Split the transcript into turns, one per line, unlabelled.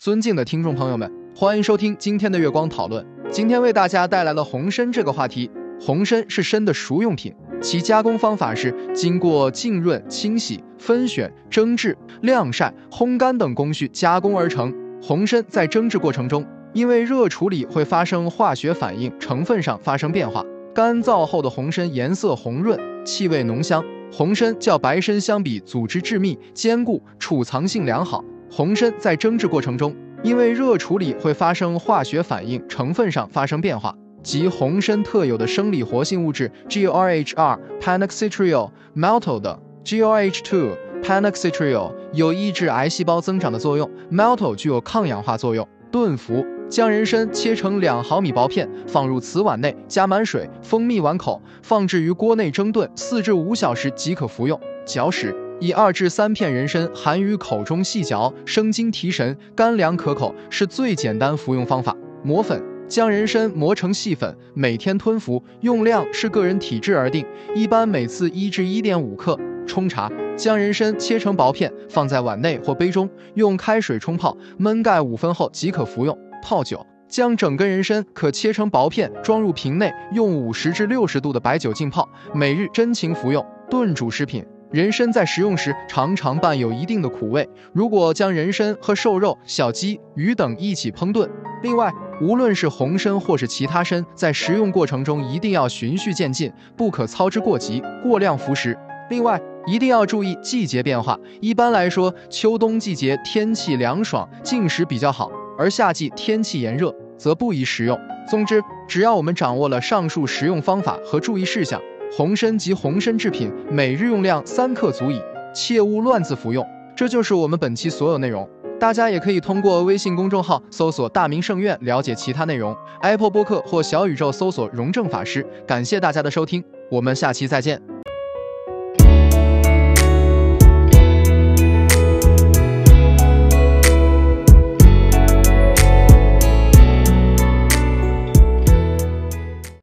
尊敬的听众朋友们，欢迎收听今天的月光讨论。今天为大家带来了红参这个话题。红参是参的熟用品，其加工方法是经过浸润、清洗、分选、蒸制、晾晒、烘干等工序加工而成。红参在蒸制过程中，因为热处理会发生化学反应，成分上发生变化。干燥后的红参颜色红润，气味浓香。红参较白参相比，组织致密、坚固，储藏性良好。红参在蒸制过程中，因为热处理会发生化学反应，成分上发生变化，即红参特有的生理活性物质 GORHR、panoxytriol、maltol 等。GORH2、panoxytriol 有抑制癌细胞增长的作用，maltol 具有抗氧化作用。炖服。将人参切成两毫米薄片，放入瓷碗内，加满水，封密碗口，放置于锅内蒸炖四至五小时即可服用。嚼食，以二至三片人参含于口中细嚼，生津提神，干凉可口，是最简单服用方法。磨粉，将人参磨成细粉，每天吞服，用量视个人体质而定，一般每次一至一点五克。冲茶，将人参切成薄片，放在碗内或杯中，用开水冲泡，焖盖五分后即可服用。泡酒，将整根人参可切成薄片，装入瓶内，用五十至六十度的白酒浸泡，每日真情服用。炖煮食品，人参在食用时常常伴有一定的苦味，如果将人参和瘦肉、小鸡、鱼等一起烹炖。另外，无论是红参或是其他参，在食用过程中一定要循序渐进，不可操之过急，过量服食。另外，一定要注意季节变化，一般来说，秋冬季节天气凉爽，进食比较好。而夏季天气炎热，则不宜食用。总之，只要我们掌握了上述食用方法和注意事项，红参及红参制品每日用量三克足矣，切勿乱自服用。这就是我们本期所有内容。大家也可以通过微信公众号搜索“大明圣院”了解其他内容，Apple 播客或小宇宙搜索“荣正法师”。感谢大家的收听，我们下期再见。